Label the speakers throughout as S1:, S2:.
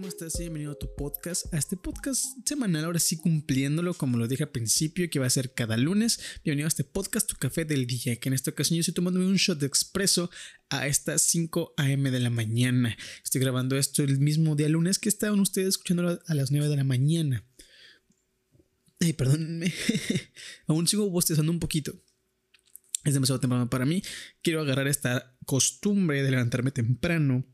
S1: ¿Cómo estás? Bienvenido a tu podcast, a este podcast semanal, ahora sí cumpliéndolo como lo dije al principio, que va a ser cada lunes. Bienvenido a este podcast, tu café del día, que en esta ocasión yo estoy tomándome un shot de expreso a estas 5 a.m. de la mañana. Estoy grabando esto el mismo día lunes que estaban ustedes escuchándolo a las 9 de la mañana. Ay, perdónenme, aún sigo bostezando un poquito. Es demasiado temprano para mí. Quiero agarrar esta costumbre de levantarme temprano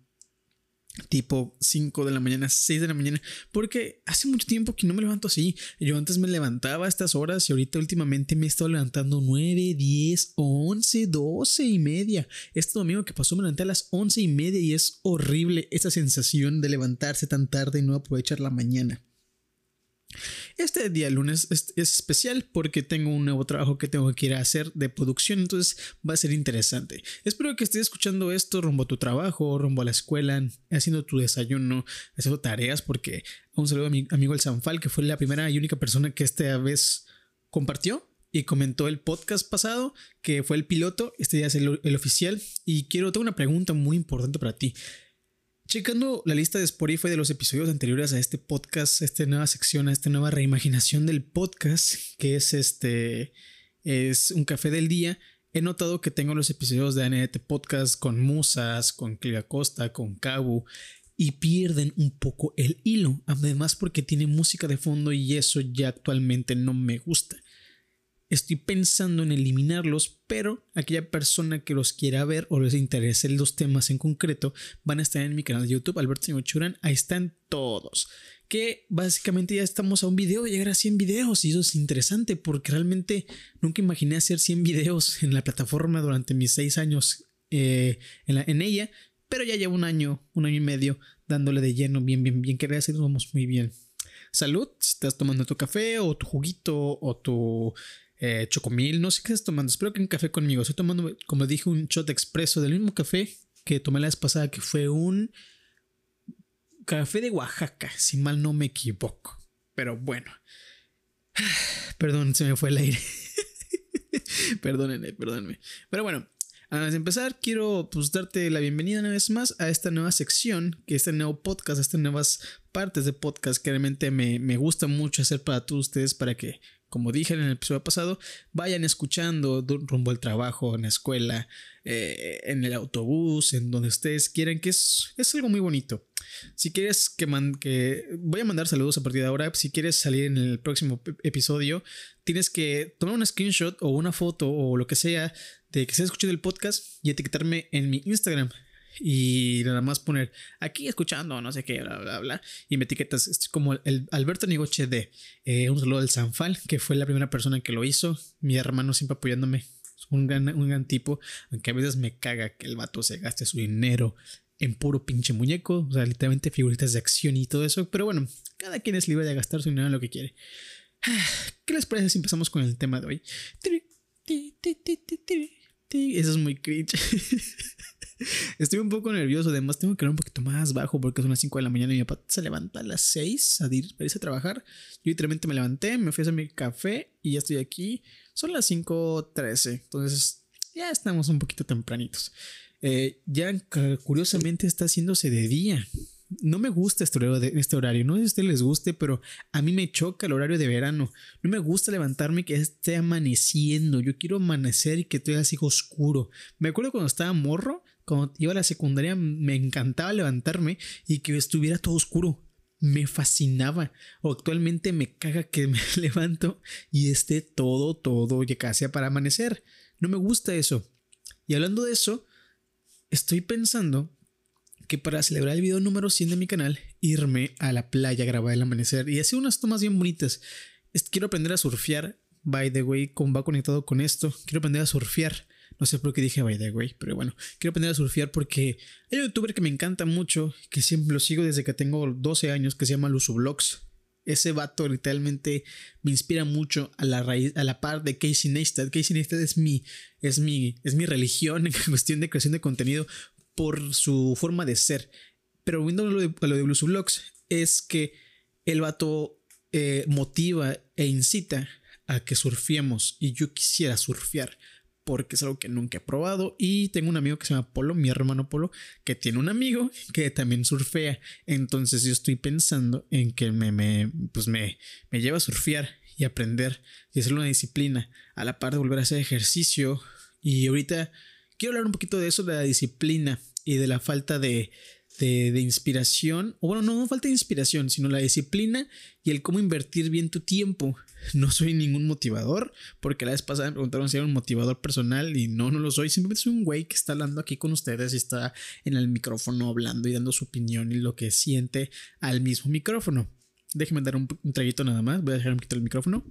S1: tipo 5 de la mañana, 6 de la mañana, porque hace mucho tiempo que no me levanto así. Yo antes me levantaba a estas horas y ahorita últimamente me he estado levantando 9, 10, 11, 12 y media. Este domingo que pasó me levanté a las 11 y media y es horrible esa sensación de levantarse tan tarde y no aprovechar la mañana. Este día lunes es, especial porque tengo un nuevo trabajo que tengo que ir a hacer de producción, entonces va a ser interesante. Espero que estés escuchando esto rumbo a tu trabajo, rumbo a la escuela, haciendo tu desayuno, haciendo tareas, porque un saludo a mi amigo el Sanfal, que fue la primera y única persona que esta vez compartió y comentó el podcast pasado, que fue el piloto, este día es el, el oficial, y quiero, tengo una pregunta muy importante para ti. Checando la lista de Spotify de los episodios anteriores a este podcast, a esta nueva sección, a esta nueva reimaginación del podcast, que es este, es un café del día, he notado que tengo los episodios de ANET Podcast con Musas, con Cliva Costa, con Cabu, y pierden un poco el hilo, además porque tiene música de fondo y eso ya actualmente no me gusta. Estoy pensando en eliminarlos, pero aquella persona que los quiera ver o les interese los temas en concreto van a estar en mi canal de YouTube, Alberto Churán. Ahí están todos. Que básicamente ya estamos a un video de llegar a 100 videos y eso es interesante porque realmente nunca imaginé hacer 100 videos en la plataforma durante mis 6 años eh, en, en, ella, pero ya llevo un año, un año y medio dándole de lleno bien, bien, bien. Que gracias, vamos muy bien. Salud, si estás tomando tu café o tu juguito o tu eh, chocomil, no sé qué estás tomando. Espero que un café conmigo. Estoy tomando, como dije, un shot expreso del mismo café que tomé la vez pasada, que fue un café de Oaxaca, si mal no me equivoco. Pero bueno. Perdón, se me fue el aire. Perdónenme, perdónenme. Pero bueno, antes de empezar, quiero pues, darte la bienvenida una vez más a esta nueva sección, que este nuevo podcast, estas nuevas partes de podcast que realmente me, me gusta mucho hacer para todos ustedes, para que como dije en el episodio pasado, vayan escuchando rumbo al trabajo, en la escuela, eh, en el autobús, en donde ustedes quieran, que es, es algo muy bonito. Si quieres que, que voy a mandar saludos a partir de ahora, si quieres salir en el próximo episodio, tienes que tomar un screenshot o una foto o lo que sea de que estés escuchando el podcast y etiquetarme en mi Instagram y nada más poner aquí escuchando, no sé qué, bla, bla, bla. Y me etiquetas es como el Alberto Nigoche de eh, un saludo del Sanfal, que fue la primera persona que lo hizo. Mi hermano siempre apoyándome. Un gran, un gran tipo, aunque a veces me caga que el vato se gaste su dinero en puro pinche muñeco, o sea, literalmente figuritas de acción y todo eso. Pero bueno, cada quien es libre de gastar su dinero en lo que quiere. ¿Qué les parece si empezamos con el tema de hoy? Eso es muy cringe. Estoy un poco nervioso. Además, tengo que ir un poquito más bajo porque son las 5 de la mañana y mi papá se levanta a las 6 a irse a trabajar. Yo literalmente me levanté, me fui a hacer mi café y ya estoy aquí. Son las 5:13. Entonces, ya estamos un poquito tempranitos. Eh, ya curiosamente está haciéndose de día. No me gusta este horario, este horario, no sé si a ustedes les guste, pero a mí me choca el horario de verano. No me gusta levantarme que esté amaneciendo. Yo quiero amanecer y que todo así oscuro. Me acuerdo cuando estaba morro, cuando iba a la secundaria me encantaba levantarme y que estuviera todo oscuro. Me fascinaba. Actualmente me caga que me levanto y esté todo, todo ya casi para amanecer. No me gusta eso. Y hablando de eso, estoy pensando que para celebrar el video número 100 de mi canal, irme a la playa a grabar el amanecer y hacer unas tomas bien bonitas. Quiero aprender a surfear. By the way, va conectado con esto. Quiero aprender a surfear. No sé por qué dije by the way, pero bueno, quiero aprender a surfear porque hay un youtuber que me encanta mucho, que siempre lo sigo desde que tengo 12 años, que se llama Vlogs. Ese vato literalmente me inspira mucho a la raíz, a la par de Casey Neistat. Casey Neistat es mi, es mi, es mi religión en cuestión de creación de contenido por su forma de ser. Pero viendo lo de, lo de Vlogs, es que el vato eh, motiva e incita a que surfiemos y yo quisiera surfear porque es algo que nunca he probado y tengo un amigo que se llama Polo, mi hermano Polo, que tiene un amigo que también surfea. Entonces yo estoy pensando en que me, me, pues me, me lleva a surfear y aprender y hacer una disciplina a la par de volver a hacer ejercicio. Y ahorita quiero hablar un poquito de eso, de la disciplina y de la falta de, de, inspiración, o bueno, no, no falta de inspiración, sino la disciplina y el cómo invertir bien tu tiempo. No soy ningún motivador, porque la vez pasada me preguntaron si era un motivador personal y no, no lo soy. Simplemente soy un güey que está hablando aquí con ustedes y está en el micrófono hablando y dando su opinión y lo que siente al mismo micrófono. Déjenme dar un, traguito nada más. Voy a dejar un poquito el micrófono.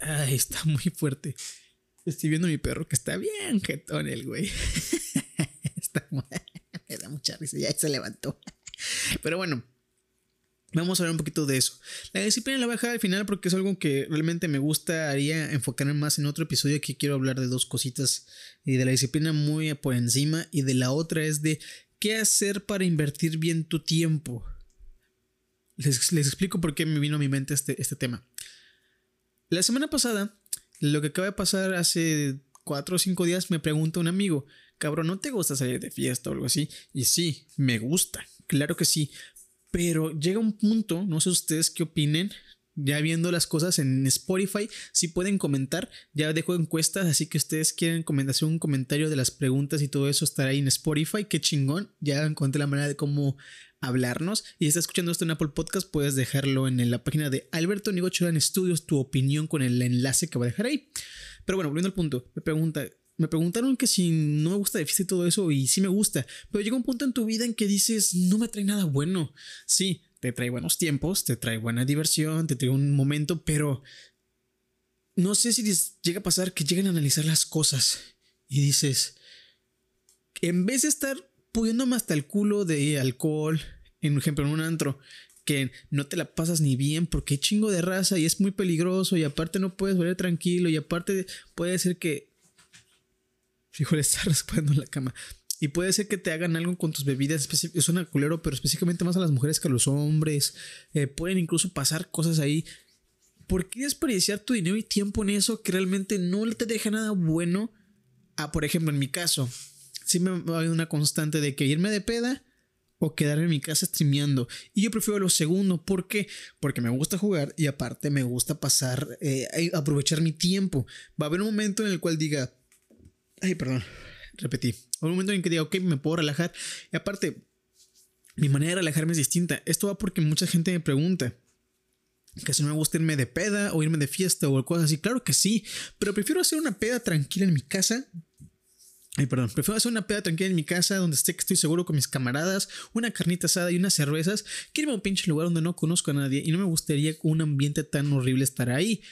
S1: Ay, está muy fuerte. Estoy viendo a mi perro que está bien jetón el güey. da mucha risa, ya se levantó. Pero bueno, Vamos a hablar un poquito de eso. La disciplina la voy a dejar al final porque es algo que realmente me gustaría enfocarme más en otro episodio. Aquí quiero hablar de dos cositas y de la disciplina muy por encima y de la otra es de qué hacer para invertir bien tu tiempo. Les, explico por qué me vino a mi mente este, este tema. La semana pasada, lo que acaba de pasar hace cuatro o cinco días, me pregunta un amigo, cabrón, ¿no te gusta salir de fiesta o algo así? Y sí, me gusta, claro que sí. Pero llega un punto, no sé ustedes qué opinen, ya viendo las cosas en Spotify, si pueden comentar, ya dejo encuestas, así que ustedes quieren comentar, un comentario de las preguntas y todo eso estará ahí en Spotify, qué chingón, ya encontré la manera de cómo hablarnos. Y si estás escuchando esto en Apple Podcast, puedes dejarlo en la página de Alberto Nigocho en Estudios, tu opinión con el enlace que voy a dejar ahí. Pero bueno, volviendo al punto, me pregunta, me preguntaron que si no me gusta fiesta y todo eso, y sí me gusta, pero llega un punto en tu vida en que dices, no me trae nada bueno. Sí, te trae buenos tiempos, te trae buena diversión, te trae un momento, pero no sé si llega a pasar que lleguen a analizar las cosas y dices, en vez de estar pudiéndome hasta el culo de alcohol, en ejemplo, en un antro, que no te la pasas ni bien porque chingo de raza y es muy peligroso y aparte no puedes volver tranquilo y aparte puede ser que Fíjole, está en la cama. Y puede ser que te hagan algo con tus bebidas. Es una culero, pero específicamente más a las mujeres que a los hombres. Eh, pueden incluso pasar cosas ahí. ¿Por qué desperdiciar tu dinero y tiempo en eso que realmente no te deja nada bueno? Ah, por ejemplo, en mi caso, sí me va a haber una constante de que irme de peda o quedarme en mi casa streameando. Y yo prefiero lo segundo. ¿Por qué? Porque me gusta jugar y aparte me gusta pasar, eh, aprovechar mi tiempo. Va a haber un momento en el cual diga, Ay, perdón, repetí. Un momento en que diga, ok, me puedo relajar. Y aparte, mi manera de relajarme es distinta. Esto va porque mucha gente me pregunta que si no me gusta irme de peda o irme de fiesta o cosas así. Claro que sí, pero prefiero hacer una peda tranquila en mi casa. Ay, perdón, prefiero hacer una peda tranquila en mi casa donde esté que estoy seguro con mis camaradas, una carnita asada y unas cervezas, que irme a un pinche lugar donde no conozco a nadie y no me gustaría un ambiente tan horrible estar ahí.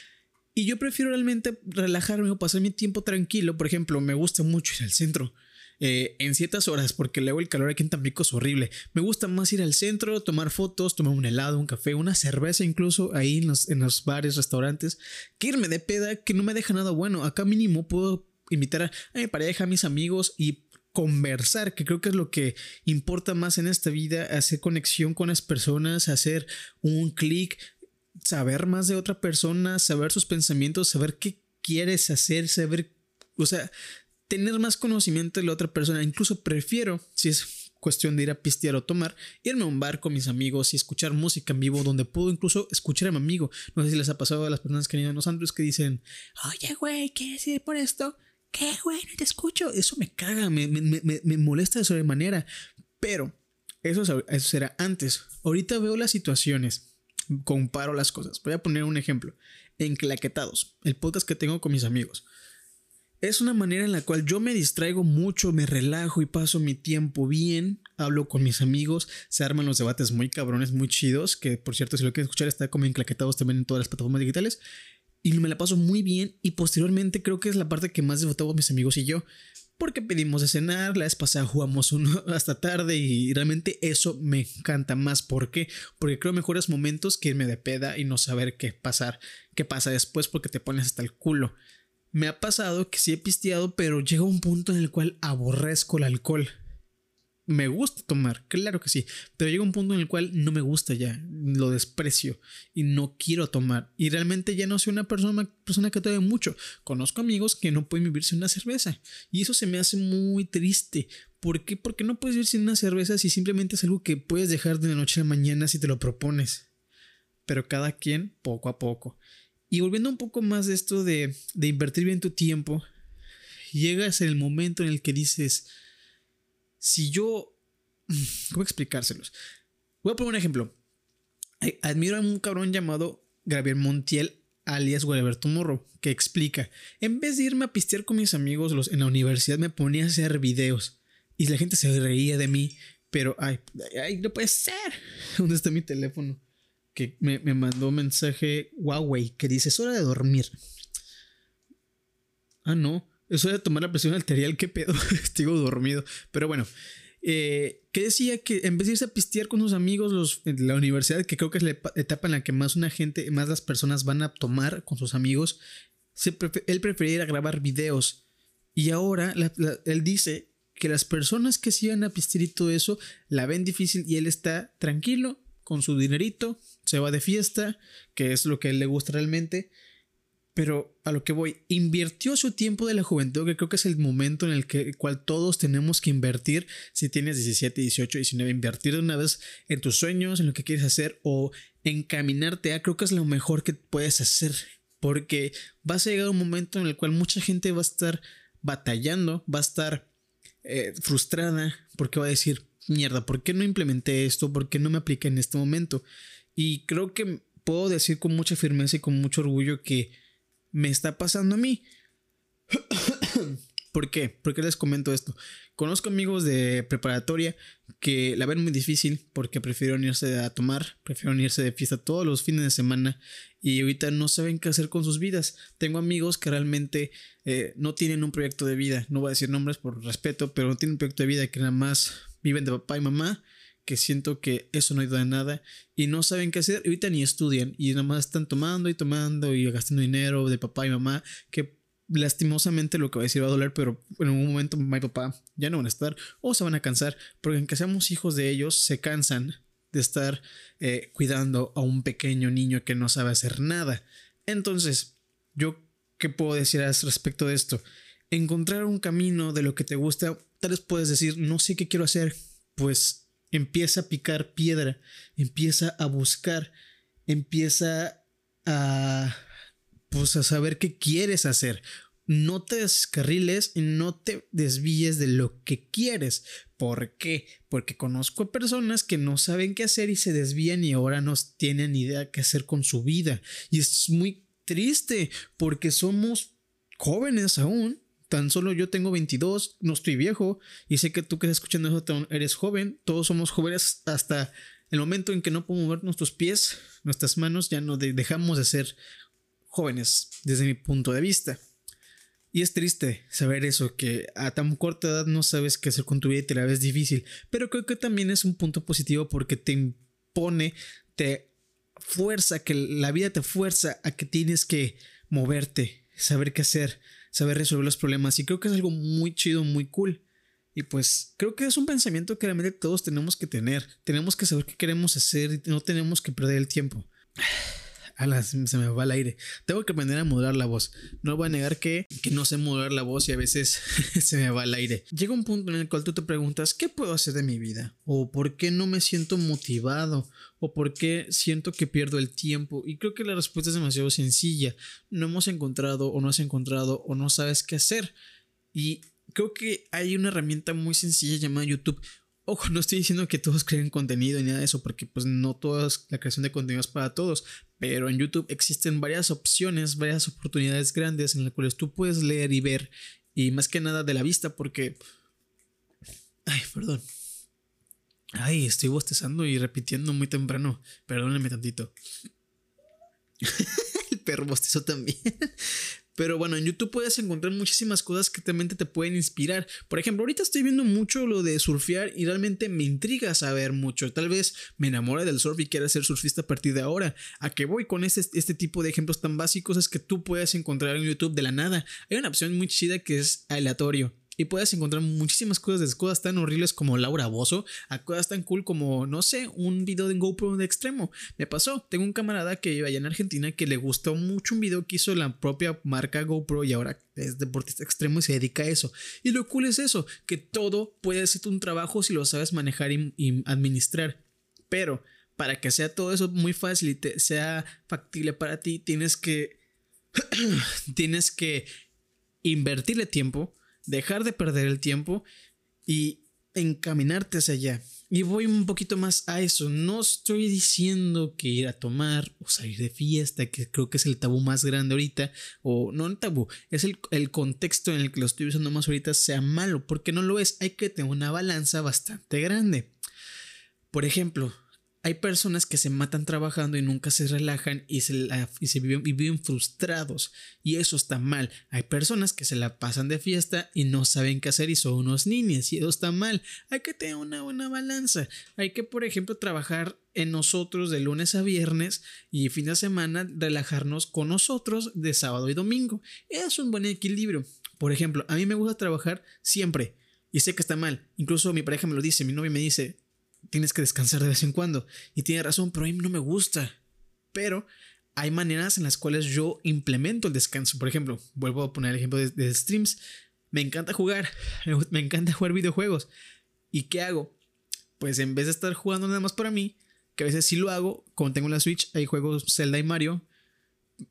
S1: Y yo prefiero realmente relajarme o pasar mi tiempo tranquilo. Por ejemplo, me gusta mucho ir al centro. Eh, en ciertas horas, porque luego el calor aquí en Tampico es horrible. Me gusta más ir al centro, tomar fotos, tomar un helado, un café, una cerveza incluso ahí en los, en los bares, restaurantes, que irme de peda que no me deja nada bueno. Acá mínimo puedo invitar a, a mi pareja, a mis amigos y conversar, que creo que es lo que importa más en esta vida, hacer conexión con las personas, hacer un clic, saber más de otra persona, saber sus pensamientos, saber qué quieres hacer, saber, o sea, tener más conocimiento de la otra persona. Incluso prefiero, si es cuestión de ir a pistear o tomar, irme a un bar con mis amigos y escuchar música en vivo donde puedo incluso escuchar a mi amigo. No sé si les ha pasado a las personas que han ido a los antros que dicen, oye, güey, ¿quieres ir por esto? ¿Qué, güey? No te escucho. Eso me caga, me, me, me, me molesta de sobremanera. Pero eso, eso será antes. Ahorita veo las situaciones comparo las cosas. Voy a poner un ejemplo. Enclaquetados, el podcast que tengo con mis amigos. Es una manera en la cual yo me distraigo mucho, me relajo y paso mi tiempo bien. Hablo con mis amigos, se arman los debates muy cabrones, muy chidos. Que por cierto, si lo quieres escuchar, está como enclaquetados también en todas las plataformas digitales. Y me la paso muy bien. Y posteriormente creo que es la parte que más disfrutamos mis amigos y yo porque pedimos de cenar, la vez pasada jugamos uno hasta tarde y realmente eso me encanta más. ¿Por qué? Porque creo mejores momentos que irme de peda y no saber qué pasar, qué pasa después porque te pones hasta el culo. Me ha pasado que sí he pisteado, pero llega un punto en el cual aborrezco el alcohol. Me gusta tomar, claro que sí, pero llega un punto en el cual no me gusta ya, lo desprecio y no quiero tomar. Y realmente ya no soy una persona, persona que tome mucho. Conozco amigos que no pueden vivir sin una cerveza y eso se me hace muy triste. ¿Por qué? Porque no puedes vivir sin una cerveza si simplemente es algo que puedes dejar de la noche a la mañana si te lo propones. Pero cada quien poco a poco. Y volviendo un poco más de esto de, de invertir bien tu tiempo, llegas en el momento en el que dices, si yo... ¿Cómo explicárselos? Voy a poner un ejemplo. Admiro a un cabrón llamado Gabriel Montiel, alias Gualberto Morro, que explica, en vez de irme a pistear con mis amigos los, en la universidad, me ponía a hacer videos. Y la gente se reía de mí, pero, ay, ay, no puede ser. ¿Dónde está mi teléfono? Que me, me mandó un mensaje Huawei que dice, es hora de dormir. Ah, no. Eso de tomar la presión arterial, qué pedo. Estoy dormido. Pero bueno, eh, que decía que en vez de irse a pistear con sus amigos los, en la universidad, que creo que es la etapa en la que más una gente, más las personas van a tomar con sus amigos, él prefería ir a grabar videos. Y ahora él dice que las personas que se iban a pistear y todo eso la ven difícil y él está tranquilo con su dinerito, se va de fiesta, que es lo que a él le gusta realmente pero a lo que voy, invirtió su tiempo de la juventud, que creo que es el momento en el que, cual todos tenemos que invertir, si tienes 17, 18, 19, invertir de una vez en tus sueños, en lo que quieres hacer o encaminarte creo que es lo mejor que puedes hacer, porque vas a llegar a un momento en el cual mucha gente va a estar batallando, va a estar eh, frustrada, porque va a decir, mierda, ¿por qué no implementé esto? ¿Por qué no me apliqué en este momento? Y creo que puedo decir con mucha firmeza y con mucho orgullo que me está pasando a mí. ¿Por qué? ¿Por qué les comento esto? Conozco amigos de preparatoria que la ven muy difícil porque prefieren irse a tomar, prefieren irse de fiesta todos los fines de semana y ahorita no saben qué hacer con sus vidas. Tengo amigos que realmente eh, no tienen un proyecto de vida, no voy a decir nombres por respeto, pero no tienen un proyecto de vida que nada más viven de papá y mamá que siento que eso no ayuda en nada y no saben qué hacer, ahorita ni estudian y nada más están tomando y tomando y gastando dinero de papá y mamá, que lastimosamente lo que va a decir va a doler, pero en un momento mamá y papá ya no van a estar o se van a cansar, porque aunque seamos hijos de ellos, se cansan de estar eh, cuidando a un pequeño niño que no sabe hacer nada. Entonces, yo, ¿qué puedo decir respecto de esto? Encontrar un camino de lo que te gusta, tal vez puedes decir, no sé qué quiero hacer, pues empieza a picar piedra, empieza a buscar, empieza a pues a saber qué quieres hacer. No te descarriles no te desvíes de lo que quieres. ¿Por qué? Porque conozco a personas que no saben qué hacer y se desvían y ahora no tienen idea qué hacer con su vida. Y es muy triste porque somos jóvenes aún Tan solo yo tengo 22, no estoy viejo y sé que tú que estás escuchando eso eres joven. Todos somos jóvenes hasta el momento en que no podemos mover nuestros pies, nuestras manos, ya no dejamos de ser jóvenes desde mi punto de vista. Y es triste saber eso, que a tan corta edad no sabes qué hacer con tu vida y te la ves difícil. Pero creo que también es un punto positivo porque te impone, te fuerza, que la vida te fuerza a que tienes que moverte, saber qué hacer saber resolver los problemas y creo que es algo muy chido, muy cool. Y pues creo que es un pensamiento que realmente todos tenemos que tener. Tenemos que saber qué queremos hacer y no tenemos que perder el tiempo. Se me va el aire. Tengo que aprender a modular la voz. No voy a negar que, que no sé modular la voz y a veces se me va el aire. Llega un punto en el cual tú te preguntas, ¿qué puedo hacer de mi vida? ¿O por qué no me siento motivado? ¿O por qué siento que pierdo el tiempo? Y creo que la respuesta es demasiado sencilla. No hemos encontrado o no has encontrado o no sabes qué hacer. Y creo que hay una herramienta muy sencilla llamada YouTube. Ojo, no estoy diciendo que todos creen contenido ni nada de eso, porque pues no toda la creación de contenido es para todos, pero en YouTube existen varias opciones, varias oportunidades grandes en las cuales tú puedes leer y ver, y más que nada de la vista, porque... Ay, perdón. Ay, estoy bostezando y repitiendo muy temprano, perdónenme tantito. El perro bostezó también. Pero bueno, en YouTube puedes encontrar muchísimas cosas que realmente te pueden inspirar. Por ejemplo, ahorita estoy viendo mucho lo de surfear y realmente me intriga saber mucho. Tal vez me enamore del surf y quiera ser surfista a partir de ahora. A que voy con este, este tipo de ejemplos tan básicos es que tú puedes encontrar en YouTube de la nada. Hay una opción muy chida que es aleatorio. Y puedes encontrar muchísimas cosas, desde cosas tan horribles como Laura Bozo, a cosas tan cool como, no sé, un video de GoPro de extremo. Me pasó, tengo un camarada que vive allá en Argentina que le gustó mucho un video que hizo la propia marca GoPro y ahora es deportista extremo y se dedica a eso. Y lo cool es eso, que todo puede ser un trabajo si lo sabes manejar y, administrar. Pero para que sea todo eso muy fácil y sea factible para ti, tienes que... tienes que invertirle tiempo dejar de perder el tiempo y encaminarte hacia allá. Y voy un poquito más a eso. No estoy diciendo que ir a tomar o salir de fiesta, que creo que es el tabú más grande ahorita, o no el tabú, es el, el contexto en el que lo estoy usando más ahorita sea malo, porque no lo es. Hay que tener una balanza bastante grande. Por ejemplo, hay personas que se matan trabajando y nunca se relajan y se, viven, frustrados y eso está mal. Hay personas que se la pasan de fiesta y no saben qué hacer y son unos niños y eso está mal. Hay que tener una buena balanza. Hay que, por ejemplo, trabajar en nosotros de lunes a viernes y fin de semana relajarnos con nosotros de sábado y domingo. Es un buen equilibrio. Por ejemplo, a mí me gusta trabajar siempre y sé que está mal. Incluso mi pareja me lo dice, mi novia me dice, tienes que descansar de vez en cuando. Y tiene razón, pero a mí no me gusta. Pero hay maneras en las cuales yo implemento el descanso. Por ejemplo, vuelvo a poner el ejemplo de, streams. Me encanta jugar, me encanta jugar videojuegos. ¿Y qué hago? Pues en vez de estar jugando nada más para mí, que a veces sí lo hago, como tengo la Switch, hay juegos Zelda y Mario,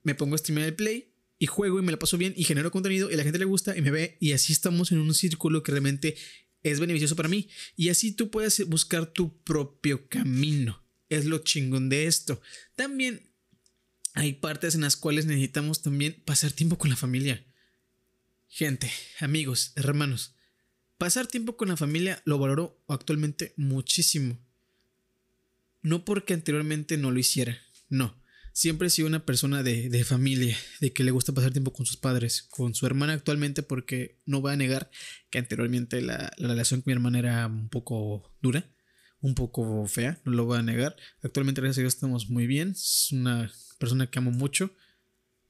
S1: me pongo a streamear el play y juego y me la paso bien y genero contenido y la gente le gusta y me ve y así estamos en un círculo que realmente es beneficioso para mí. Y así tú puedes buscar tu propio camino. Es lo chingón de esto. También hay partes en las cuales necesitamos también pasar tiempo con la familia. Gente, amigos, hermanos, pasar tiempo con la familia lo valoro actualmente muchísimo. No porque anteriormente no lo hiciera, no siempre he sido una persona de, familia, de que le gusta pasar tiempo con sus padres, con su hermana actualmente, porque no voy a negar que anteriormente la, relación con mi hermana era un poco dura, un poco fea, no lo voy a negar. Actualmente, gracias a Dios, estamos muy bien. Es una persona que amo mucho,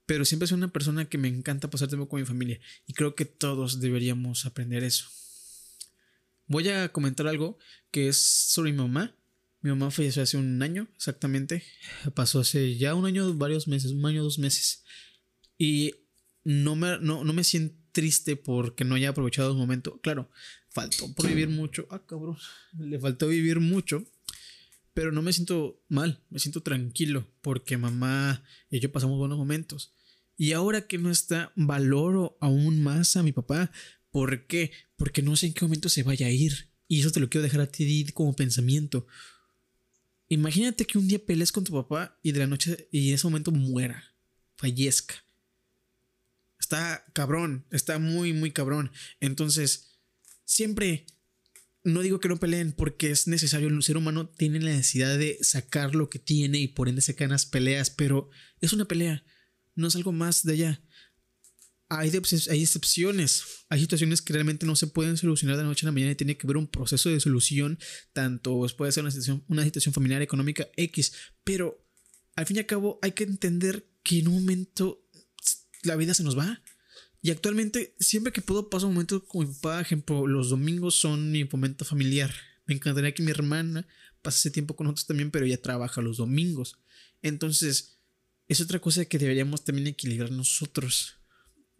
S1: pero siempre soy una persona que me encanta pasar tiempo con mi familia y creo que todos deberíamos aprender eso. Voy a comentar algo que es sobre mi mamá mi mamá falleció hace un año, exactamente. Pasó hace ya un año, varios meses, un año, dos meses. Y no me, no, me siento triste porque no haya aprovechado el momento. Claro, faltó por vivir mucho. Ah, cabrón. Le faltó vivir mucho. Pero no me siento mal, me siento tranquilo porque mamá y yo pasamos buenos momentos. Y ahora que no está, valoro aún más a mi papá. ¿Por qué? Porque no sé en qué momento se vaya a ir. Y eso te lo quiero dejar a ti como pensamiento. Imagínate que un día pelees con tu papá y de la noche y en ese momento muera, fallezca. Está cabrón, está muy, muy cabrón. Entonces, siempre, no digo que no peleen porque es necesario, el ser humano tiene la necesidad de sacar lo que tiene y por ende se caen las peleas, pero es una pelea, no es algo más de allá hay, hay excepciones, hay situaciones que realmente no se pueden solucionar de noche a la mañana y tiene que haber un proceso de solución, tanto puede ser una situación, una situación familiar, económica, X, pero al fin y al cabo hay que entender que en un momento la vida se nos va. Y actualmente, siempre que puedo, paso un momento con mi papá. Ejemplo, los domingos son mi momento familiar. Me encantaría que mi hermana pasase tiempo con nosotros también, pero ella trabaja los domingos. Entonces, es otra cosa que deberíamos también equilibrar nosotros.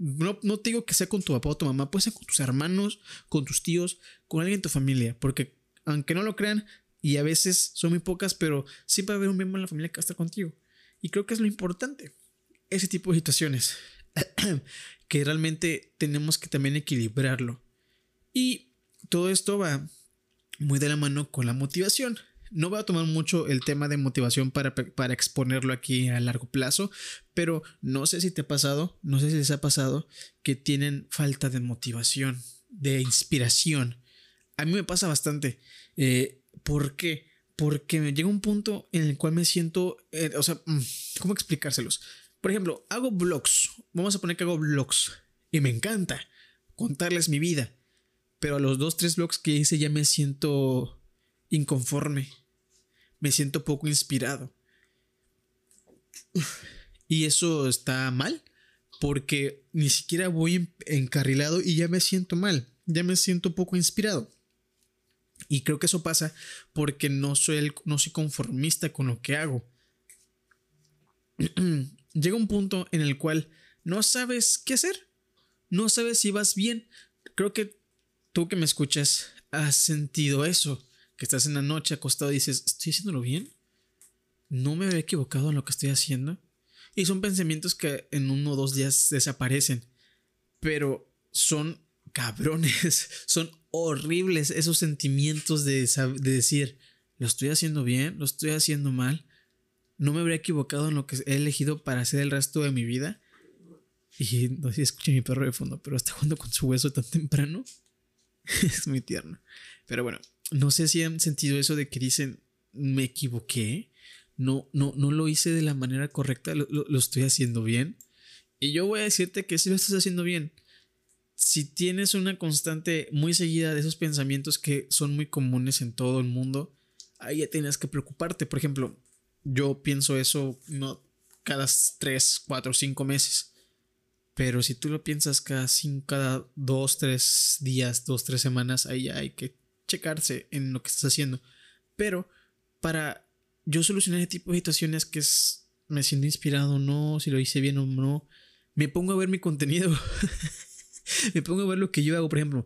S1: No, no te digo que sea con tu papá o tu mamá, puede ser con tus hermanos, con tus tíos, con alguien de tu familia, porque aunque no lo crean, y a veces son muy pocas, pero siempre va a haber un miembro en la familia que va a estar contigo. Y creo que es lo importante, ese tipo de situaciones, que realmente tenemos que también equilibrarlo. Y todo esto va muy de la mano con la motivación. No voy a tomar mucho el tema de motivación para, para, exponerlo aquí a largo plazo, pero no sé si te ha pasado, no sé si les ha pasado que tienen falta de motivación, de inspiración. A mí me pasa bastante. Eh, ¿Por qué? Porque me llega un punto en el cual me siento, eh, o sea, mm, ¿cómo explicárselos? Por ejemplo, hago vlogs. Vamos a poner que hago vlogs. Y me encanta contarles mi vida. Pero a los dos, tres vlogs que hice ya me siento inconforme me siento poco inspirado. Y eso está mal, porque ni siquiera voy encarrilado y ya me siento mal. ya me siento poco inspirado. Y creo que eso pasa porque no soy, el, no soy conformista con lo que hago. Llega un punto en el cual no sabes qué hacer. No sabes si vas bien. Creo que tú que me escuchas has sentido eso. Que estás en la noche acostado y dices, ¿estoy haciéndolo bien? ¿No me había equivocado en lo que estoy haciendo? Y son pensamientos que en uno o dos días desaparecen. Pero son cabrones, son horribles esos sentimientos de, de decir, ¿lo estoy haciendo bien? ¿Lo estoy haciendo mal? ¿No me habría equivocado en lo que he elegido para hacer el resto de mi vida? Y no sé si escuché mi perro de fondo, pero está jugando con su hueso tan temprano. es muy tierno. Pero bueno, no sé si han sentido eso de que dicen, me equivoqué. No, no, no lo hice de la manera correcta, lo, lo estoy haciendo bien. Y yo voy a decirte que sí lo estás haciendo bien si tienes una constante muy seguida de esos pensamientos que son muy comunes en todo el mundo, ahí ya tienes que preocuparte. Por ejemplo, yo pienso eso no cada 3, 4, 5 meses. Pero si tú lo piensas cada, cinco, cada 2, 3 días, 2, 3 semanas, ahí ya hay que checarse en lo que estás haciendo. Pero para yo solucionar ese tipo de situaciones que es, me siento inspirado o no, si lo hice bien o no, me pongo a ver mi contenido. me pongo a ver lo que yo hago, por ejemplo,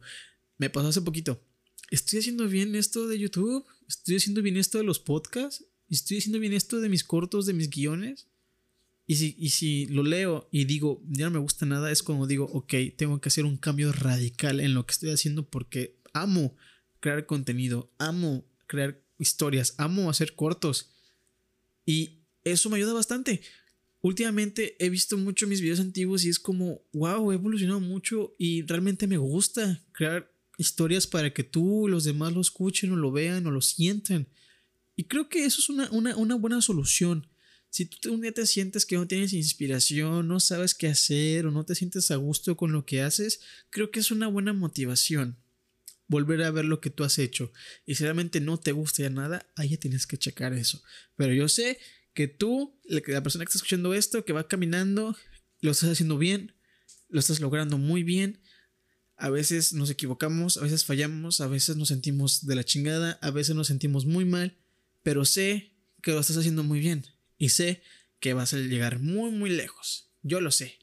S1: me pasó hace poquito. ¿Estoy haciendo bien esto de YouTube? ¿Estoy haciendo bien esto de los podcasts? ¿Estoy haciendo bien esto de mis cortos, de mis guiones? Y si, y si lo leo y digo, ya no me gusta nada, es como digo, ok, tengo que hacer un cambio radical en lo que estoy haciendo porque amo crear contenido, amo crear historias, amo hacer cortos. Y eso me ayuda bastante últimamente he visto mucho mis videos antiguos y es como, wow, he evolucionado mucho y realmente me gusta crear historias para que tú, los demás lo escuchen o lo vean o lo sientan. Y creo que eso es una, una buena solución. Si tú un día te sientes que no tienes inspiración, no sabes qué hacer o no te sientes a gusto con lo que haces, creo que es una buena motivación volver a ver lo que tú has hecho. Y si realmente no te gusta ya nada, ahí tienes que checar eso. Pero yo sé que tú, la persona que está escuchando esto, que va caminando, lo estás haciendo bien, lo estás logrando muy bien. A veces nos equivocamos, a veces fallamos, a veces nos sentimos de la chingada, a veces nos sentimos muy mal, pero sé que lo estás haciendo muy bien y sé que vas a llegar muy, muy lejos. Yo lo sé.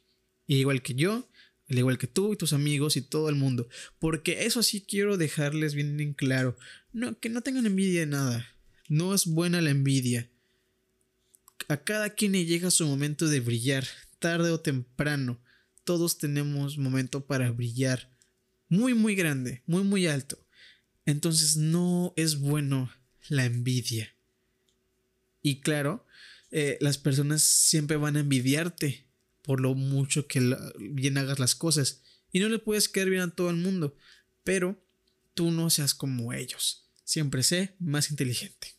S1: igual que yo, al igual que tú y tus amigos y todo el mundo. Porque eso sí quiero dejarles bien en claro. No, que no tengan envidia de nada. No es buena la envidia. A cada quien le llega su momento de brillar, tarde o temprano. Todos tenemos momento para brillar. Muy, muy grande, muy, muy alto. Entonces no es bueno la envidia. Y claro, eh, las personas siempre van a envidiarte por lo mucho que bien hagas las cosas. Y no le puedes caer bien a todo el mundo. Pero tú no seas como ellos. Siempre sé más inteligente.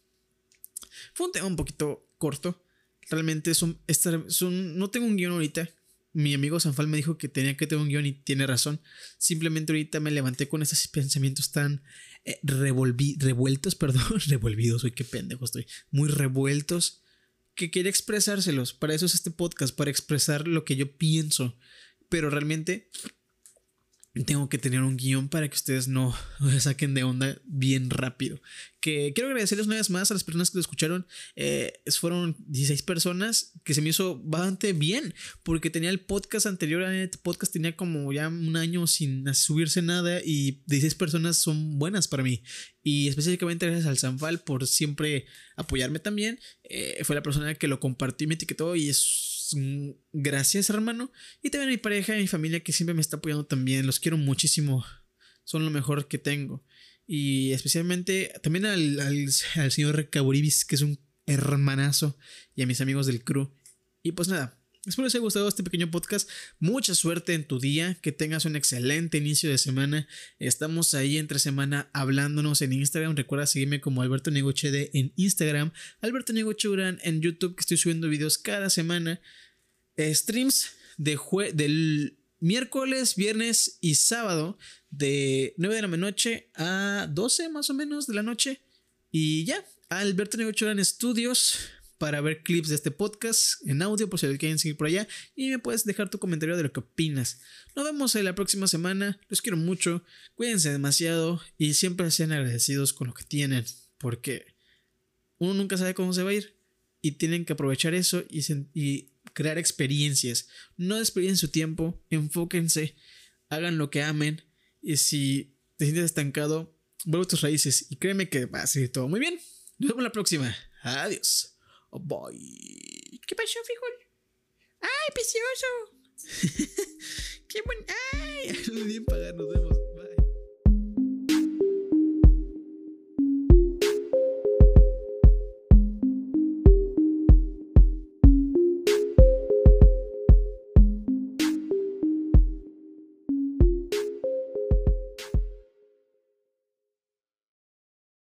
S1: Fue un tema un poquito corto, realmente es un, no tengo un guion ahorita. Mi amigo Sanfal me dijo que tenía que tener un guion y tiene razón. Simplemente ahorita me levanté con esos pensamientos tan eh, revueltos, perdón, revolvidos, hoy qué pendejo estoy, muy revueltos, que quería expresárselos. Para eso es este podcast, para expresar lo que yo pienso. Pero realmente tengo que tener un guion para que ustedes no saquen de onda bien rápido. Que quiero agradecerles una vez más a las personas que lo escucharon. Eh, fueron 16 personas que se me hizo bastante bien porque tenía el podcast anterior. El podcast tenía como ya un año sin subirse nada y 16 personas son buenas para mí. Y específicamente gracias al Sanfal por siempre apoyarme también. Eh, fue la persona que lo compartió y me etiquetó y es gracias, hermano. Y también a mi pareja y a mi familia que siempre me está apoyando también. Los quiero muchísimo. Son lo mejor que tengo. Y especialmente también al, al, señor Recaburibis, que es un hermanazo. Y a mis amigos del crew. Y pues nada, Espero les haya gustado este pequeño podcast. Mucha suerte en tu día. Que tengas un excelente inicio de semana. Estamos ahí entre semana hablándonos en Instagram. Recuerda seguirme como Alberto Negochede en Instagram. Alberto Negochuran en YouTube, que estoy subiendo videos cada semana. Eh, streams de del miércoles, viernes y sábado de 9 de la noche a 12 más o menos de la noche. Y ya, Alberto Negochuran Studios para ver clips de este podcast en audio por si lo quieren seguir por allá y me puedes dejar tu comentario de lo que opinas. Nos vemos en la próxima semana, los quiero mucho, cuídense demasiado y siempre sean agradecidos con lo que tienen porque uno nunca sabe cómo se va a ir y tienen que aprovechar eso y crear experiencias. No desperdicien su tiempo, enfóquense, hagan lo que amen y si te sientes estancado, vuelve a tus raíces y créeme que va a seguir todo muy bien. Nos vemos la próxima. Adiós. Oh, bye.
S2: ¿Qué pasó, frijol? ¡Ay, precioso! ¡Qué bueno. ¡Ay! Bien pagar, nos vemos.